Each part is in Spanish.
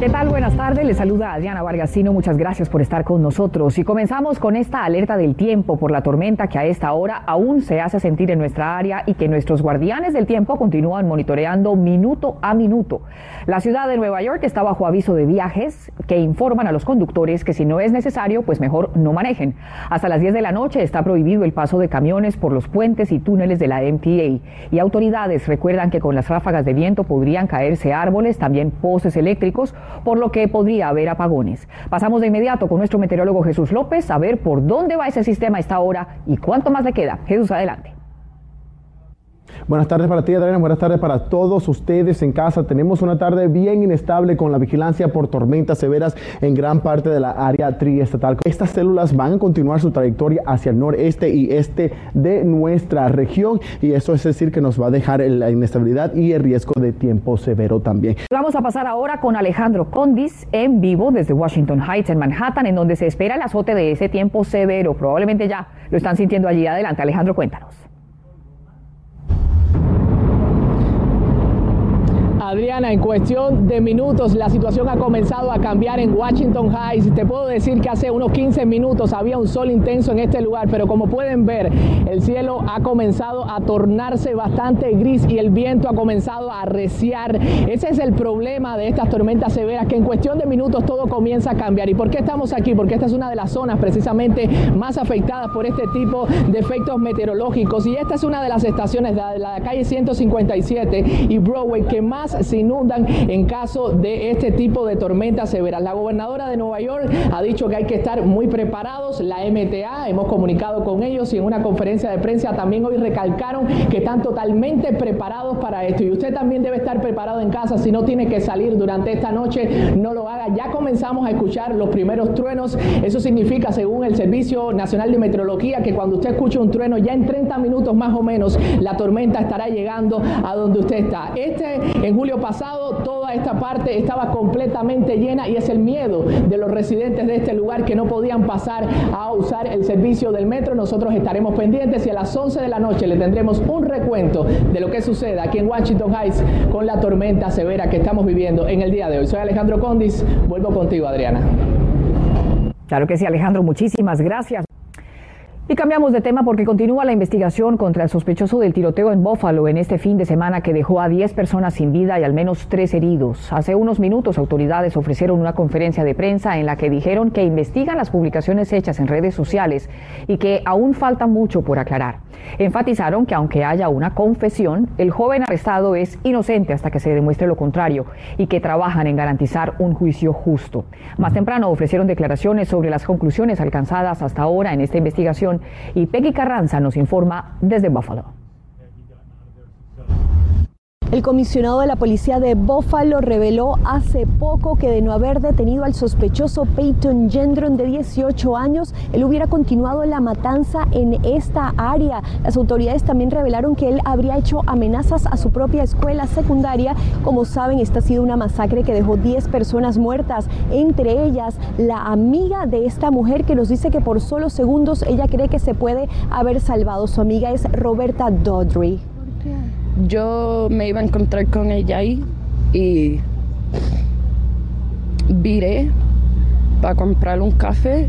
¿Qué tal? Buenas tardes. Les saluda Adriana Vargasino. Muchas gracias por estar con nosotros. Y comenzamos con esta alerta del tiempo por la tormenta que a esta hora aún se hace sentir en nuestra área y que nuestros guardianes del tiempo continúan monitoreando minuto a minuto. La ciudad de Nueva York está bajo aviso de viajes que informan a los conductores que si no es necesario, pues mejor no manejen. Hasta las 10 de la noche está prohibido el paso de camiones por los puentes y túneles de la MTA. Y autoridades recuerdan que con las ráfagas de viento podrían caerse árboles, también postes eléctricos por lo que podría haber apagones. Pasamos de inmediato con nuestro meteorólogo Jesús López a ver por dónde va ese sistema a esta hora y cuánto más le queda. Jesús, adelante. Buenas tardes para ti, Adriana. Buenas tardes para todos ustedes en casa. Tenemos una tarde bien inestable con la vigilancia por tormentas severas en gran parte de la área triestatal. Estas células van a continuar su trayectoria hacia el noreste y este de nuestra región y eso es decir que nos va a dejar la inestabilidad y el riesgo de tiempo severo también. Vamos a pasar ahora con Alejandro Condis en vivo desde Washington Heights en Manhattan, en donde se espera el azote de ese tiempo severo. Probablemente ya lo están sintiendo allí. Adelante, Alejandro, cuéntanos. Adriana, en cuestión de minutos la situación ha comenzado a cambiar en Washington Heights. Te puedo decir que hace unos 15 minutos había un sol intenso en este lugar, pero como pueden ver, el cielo ha comenzado a tornarse bastante gris y el viento ha comenzado a arreciar. Ese es el problema de estas tormentas severas, que en cuestión de minutos todo comienza a cambiar. ¿Y por qué estamos aquí? Porque esta es una de las zonas precisamente más afectadas por este tipo de efectos meteorológicos. Y esta es una de las estaciones de la calle 157 y Broadway que más se inundan en caso de este tipo de tormentas severas. La gobernadora de Nueva York ha dicho que hay que estar muy preparados. La MTA, hemos comunicado con ellos y en una conferencia de prensa también hoy recalcaron que están totalmente preparados para esto. Y usted también debe estar preparado en casa. Si no tiene que salir durante esta noche, no lo haga. Ya comenzamos a escuchar los primeros truenos. Eso significa, según el Servicio Nacional de Meteorología, que cuando usted escuche un trueno, ya en 30 minutos más o menos, la tormenta estará llegando a donde usted está. Este en julio pasado toda esta parte estaba completamente llena y es el miedo de los residentes de este lugar que no podían pasar a usar el servicio del metro. Nosotros estaremos pendientes y a las 11 de la noche le tendremos un recuento de lo que sucede aquí en Washington Heights con la tormenta severa que estamos viviendo en el día de hoy. Soy Alejandro Condis, vuelvo contigo Adriana. Claro que sí, Alejandro, muchísimas gracias. Y cambiamos de tema porque continúa la investigación contra el sospechoso del tiroteo en Buffalo en este fin de semana que dejó a 10 personas sin vida y al menos 3 heridos. Hace unos minutos autoridades ofrecieron una conferencia de prensa en la que dijeron que investigan las publicaciones hechas en redes sociales y que aún falta mucho por aclarar. Enfatizaron que aunque haya una confesión, el joven arrestado es inocente hasta que se demuestre lo contrario y que trabajan en garantizar un juicio justo. Más temprano ofrecieron declaraciones sobre las conclusiones alcanzadas hasta ahora en esta investigación y Peggy Carranza nos informa desde Buffalo. El comisionado de la policía de Buffalo reveló hace poco que de no haber detenido al sospechoso Peyton Gendron de 18 años, él hubiera continuado la matanza en esta área. Las autoridades también revelaron que él habría hecho amenazas a su propia escuela secundaria. Como saben, esta ha sido una masacre que dejó 10 personas muertas, entre ellas la amiga de esta mujer que nos dice que por solo segundos ella cree que se puede haber salvado. Su amiga es Roberta Dodry yo me iba a encontrar con ella ahí y viré para comprar un café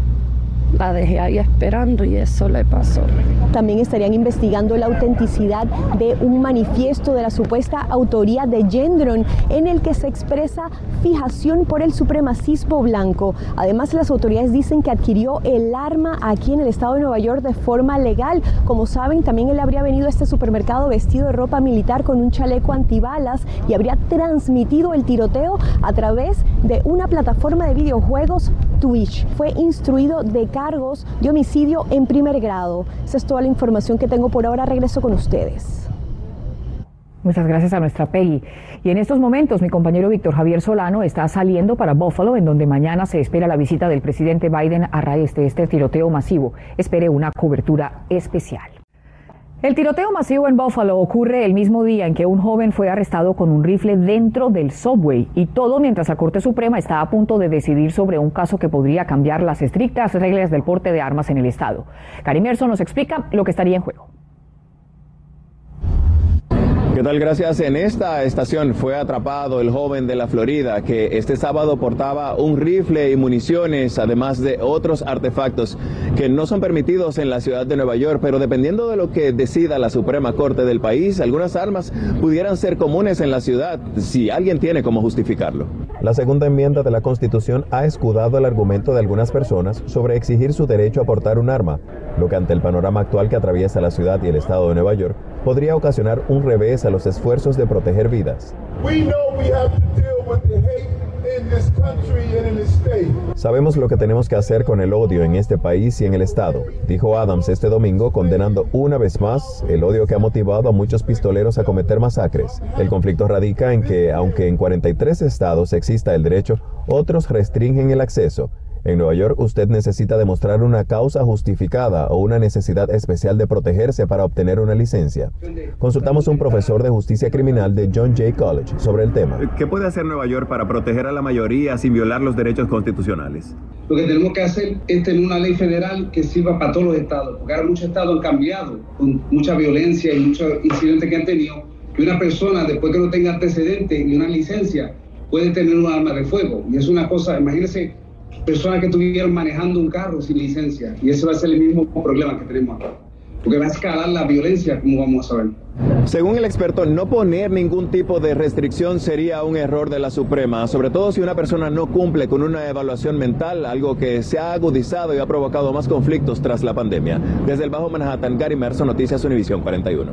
la dejé ahí esperando y eso le pasó. También estarían investigando la autenticidad de un manifiesto de la supuesta autoría de Gendron en el que se expresa fijación por el supremacismo blanco. Además, las autoridades dicen que adquirió el arma aquí en el estado de Nueva York de forma legal. Como saben, también él habría venido a este supermercado vestido de ropa militar con un chaleco antibalas y habría transmitido el tiroteo a través de una plataforma de videojuegos Twitch. Fue instruido de cargos de homicidio en primer grado. Esa es toda la información que tengo por ahora. Regreso con ustedes. Muchas gracias a nuestra Peggy. Y en estos momentos mi compañero Víctor Javier Solano está saliendo para Buffalo, en donde mañana se espera la visita del presidente Biden a raíz de este tiroteo masivo. Espere una cobertura especial. El tiroteo masivo en Buffalo ocurre el mismo día en que un joven fue arrestado con un rifle dentro del subway y todo mientras la Corte Suprema está a punto de decidir sobre un caso que podría cambiar las estrictas reglas del porte de armas en el estado. Karim nos explica lo que estaría en juego. ¿Qué tal? Gracias. En esta estación fue atrapado el joven de la Florida que este sábado portaba un rifle y municiones, además de otros artefactos que no son permitidos en la ciudad de Nueva York, pero dependiendo de lo que decida la Suprema Corte del país, algunas armas pudieran ser comunes en la ciudad si alguien tiene cómo justificarlo. La segunda enmienda de la Constitución ha escudado el argumento de algunas personas sobre exigir su derecho a portar un arma, lo que ante el panorama actual que atraviesa la ciudad y el estado de Nueva York podría ocasionar un revés los esfuerzos de proteger vidas. Sabemos lo que tenemos que hacer con el odio en este país y en el Estado, dijo Adams este domingo, condenando una vez más el odio que ha motivado a muchos pistoleros a cometer masacres. El conflicto radica en que, aunque en 43 estados exista el derecho, otros restringen el acceso en Nueva York usted necesita demostrar una causa justificada o una necesidad especial de protegerse para obtener una licencia. Consultamos a un profesor de justicia criminal de John Jay College sobre el tema. ¿Qué puede hacer Nueva York para proteger a la mayoría sin violar los derechos constitucionales? Lo que tenemos que hacer es tener una ley federal que sirva para todos los estados, porque ahora muchos estados han cambiado con mucha violencia y muchos incidentes que han tenido, que una persona después que no tenga antecedentes y una licencia puede tener un arma de fuego. Y es una cosa, imagínense personas que estuvieron manejando un carro sin licencia. Y ese va a ser el mismo problema que tenemos acá. Porque va a escalar la violencia, como vamos a ver. Según el experto, no poner ningún tipo de restricción sería un error de la Suprema, sobre todo si una persona no cumple con una evaluación mental, algo que se ha agudizado y ha provocado más conflictos tras la pandemia. Desde el Bajo Manhattan, Gary Merson, Noticias Univisión 41.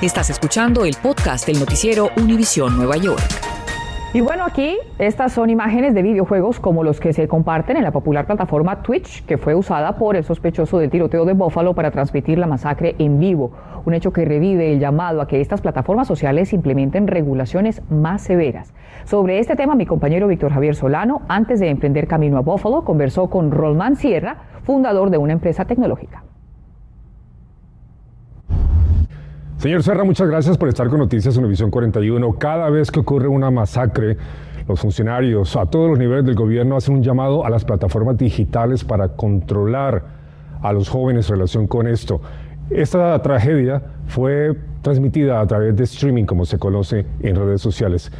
Estás escuchando el podcast del noticiero Univisión Nueva York. Y bueno, aquí estas son imágenes de videojuegos como los que se comparten en la popular plataforma Twitch, que fue usada por el sospechoso del tiroteo de Buffalo para transmitir la masacre en vivo. Un hecho que revive el llamado a que estas plataformas sociales implementen regulaciones más severas. Sobre este tema, mi compañero Víctor Javier Solano, antes de emprender camino a Buffalo, conversó con Rolman Sierra, fundador de una empresa tecnológica. Señor Serra, muchas gracias por estar con Noticias Univisión 41. Cada vez que ocurre una masacre, los funcionarios a todos los niveles del gobierno hacen un llamado a las plataformas digitales para controlar a los jóvenes en relación con esto. Esta tragedia fue transmitida a través de streaming, como se conoce en redes sociales.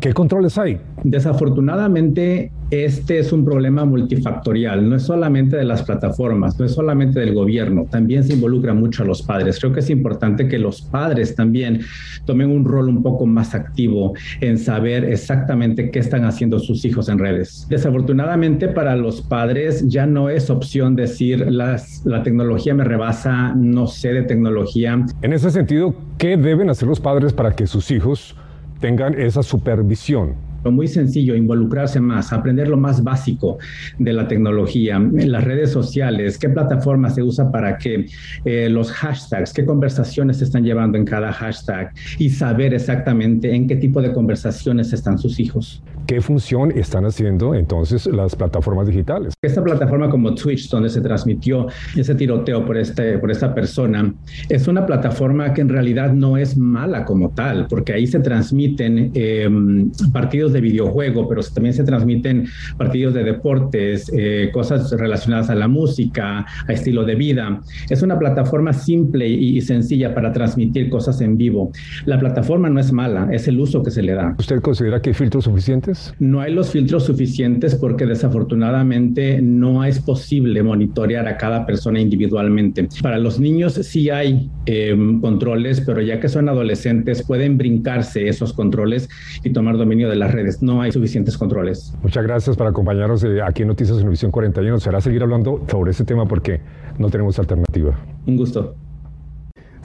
¿Qué controles hay? Desafortunadamente, este es un problema multifactorial, no es solamente de las plataformas, no es solamente del gobierno, también se involucra mucho a los padres. Creo que es importante que los padres también tomen un rol un poco más activo en saber exactamente qué están haciendo sus hijos en redes. Desafortunadamente para los padres ya no es opción decir las, la tecnología me rebasa, no sé de tecnología. En ese sentido, ¿qué deben hacer los padres para que sus hijos tengan esa supervisión muy sencillo, involucrarse más, aprender lo más básico de la tecnología, las redes sociales, qué plataforma se usa para qué, eh, los hashtags, qué conversaciones se están llevando en cada hashtag y saber exactamente en qué tipo de conversaciones están sus hijos. ¿Qué función están haciendo entonces las plataformas digitales? Esta plataforma como Twitch, donde se transmitió ese tiroteo por, este, por esta persona, es una plataforma que en realidad no es mala como tal, porque ahí se transmiten em, partidos de videojuego, pero también se transmiten partidos de deportes, eh, cosas relacionadas a la música, a estilo de vida. Es una plataforma simple y, sencilla para transmitir cosas en vivo. La plataforma no es mala, es el uso que se le da. ¿Usted considera que hay filtros suficientes? No hay los filtros suficientes porque desafortunadamente no es posible monitorear a cada persona individualmente. Para los niños sí hay em, controles, pero ya que son adolescentes pueden brincarse esos controles y tomar dominio de las redes no hay suficientes controles. Muchas gracias por acompañarnos eh, aquí en Noticias Univisión 41. Será seguir hablando sobre este tema porque no tenemos alternativa. Un gusto.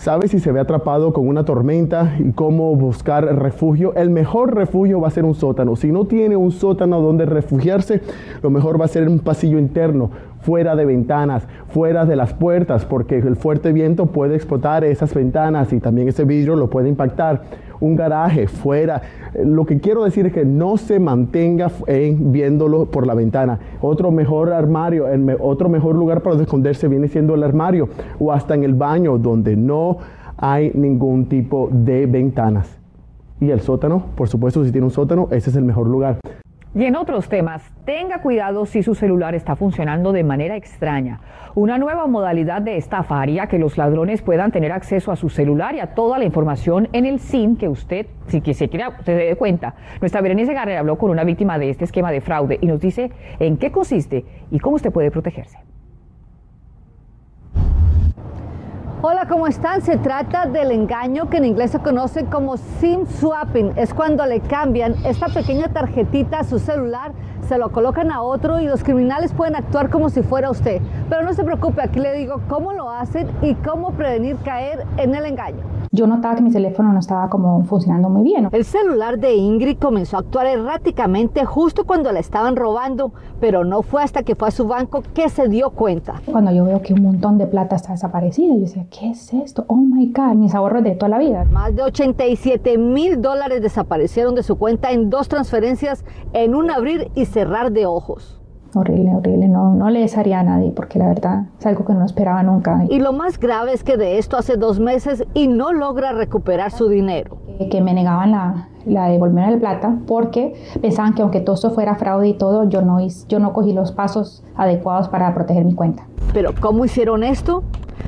¿Sabe si se ve atrapado con una tormenta y cómo buscar refugio? El mejor refugio va a ser un sótano. Si no tiene un sótano donde refugiarse, lo mejor va a ser un pasillo interno, fuera de ventanas, fuera de las puertas, porque el fuerte viento puede explotar esas ventanas y también ese vidrio lo puede impactar. Un garaje fuera. Lo que quiero decir es que no se mantenga en viéndolo por la ventana. Otro mejor armario, otro mejor lugar para esconderse viene siendo el armario o hasta en el baño donde no hay ningún tipo de ventanas. Y el sótano, por supuesto, si tiene un sótano, ese es el mejor lugar. Y en otros temas, tenga cuidado si su celular está funcionando de manera extraña. Una nueva modalidad de estafa haría que los ladrones puedan tener acceso a su celular y a toda la información en el SIM que usted, si que se quiera, se dé cuenta. Nuestra Berenice Garrera habló con una víctima de este esquema de fraude y nos dice en qué consiste y cómo usted puede protegerse. Hola, ¿cómo están? Se trata del engaño que en inglés se conoce como SIM swapping. Es cuando le cambian esta pequeña tarjetita a su celular, se lo colocan a otro y los criminales pueden actuar como si fuera usted. Pero no se preocupe, aquí le digo cómo lo hacen y cómo prevenir caer en el engaño yo notaba que mi teléfono no estaba como funcionando muy bien. El celular de Ingrid comenzó a actuar erráticamente justo cuando la estaban robando, pero no fue hasta que fue a su banco que se dio cuenta. Cuando yo veo que un montón de plata está desaparecida, yo decía, ¿qué es esto? Oh my God, mis ahorros de toda la vida. Más de 87 mil dólares desaparecieron de su cuenta en dos transferencias en un abrir y cerrar de ojos. Horrible, horrible. No, no le desearía a nadie porque la verdad es algo que no esperaba nunca. Y lo más grave es que de esto hace dos meses y no logra recuperar su dinero. Que me negaban la, la devolverme la plata porque pensaban que aunque todo esto fuera fraude y todo, yo no, yo no cogí los pasos adecuados para proteger mi cuenta. Pero ¿cómo hicieron esto?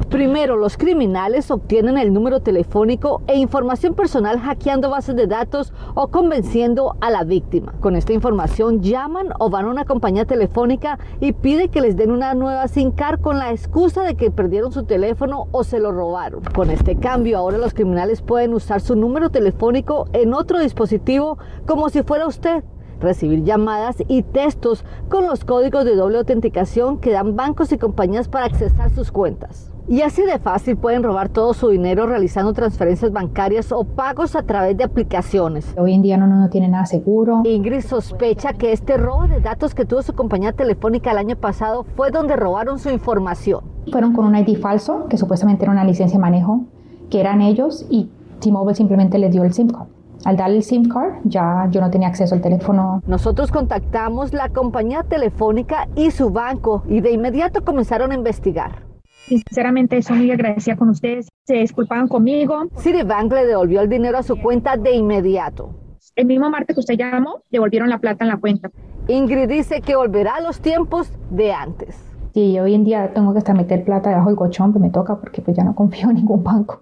Primero, los criminales obtienen el número telefónico e información personal hackeando bases de datos o convenciendo a la víctima. Con esta información llaman o van a una compañía telefónica y piden que les den una nueva SIM card con la excusa de que perdieron su teléfono o se lo robaron. Con este cambio, ahora los criminales pueden usar su número telefónico en otro dispositivo como si fuera usted recibir llamadas y textos con los códigos de doble autenticación que dan bancos y compañías para accesar sus cuentas. Y así de fácil pueden robar todo su dinero realizando transferencias bancarias o pagos a través de aplicaciones. Hoy en día no, no tiene nada seguro. Ingrid sospecha que este robo de datos que tuvo su compañía telefónica el año pasado fue donde robaron su información. Fueron con un ID falso, que supuestamente era una licencia de manejo, que eran ellos, y T-Mobile simplemente les dio el SIM card. Al darle el SIM card, ya yo no tenía acceso al teléfono. Nosotros contactamos la compañía telefónica y su banco y de inmediato comenzaron a investigar. Sinceramente, estoy muy agradecida con ustedes. Se disculpaban conmigo. Citibank le devolvió el dinero a su cuenta de inmediato. El mismo martes que usted llamó, devolvieron la plata en la cuenta. Ingrid dice que volverá a los tiempos de antes. Sí, hoy en día tengo que hasta meter plata debajo del colchón, pero me toca porque pues ya no confío en ningún banco.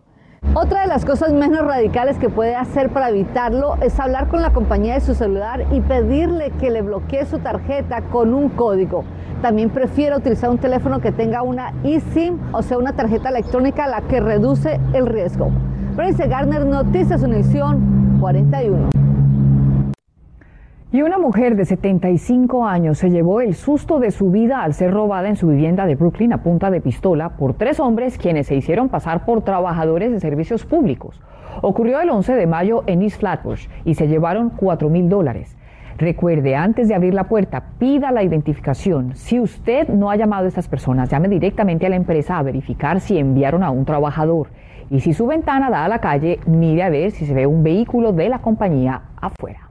Otra de las cosas menos radicales que puede hacer para evitarlo es hablar con la compañía de su celular y pedirle que le bloquee su tarjeta con un código. También prefiere utilizar un teléfono que tenga una eSIM, o sea, una tarjeta electrónica, la que reduce el riesgo. Prince Garner, Noticias Univisión 41. Y una mujer de 75 años se llevó el susto de su vida al ser robada en su vivienda de Brooklyn a punta de pistola por tres hombres quienes se hicieron pasar por trabajadores de servicios públicos. Ocurrió el 11 de mayo en East Flatbush y se llevaron 4 mil dólares. Recuerde, antes de abrir la puerta, pida la identificación. Si usted no ha llamado a estas personas, llame directamente a la empresa a verificar si enviaron a un trabajador. Y si su ventana da a la calle, mire a ver si se ve un vehículo de la compañía afuera.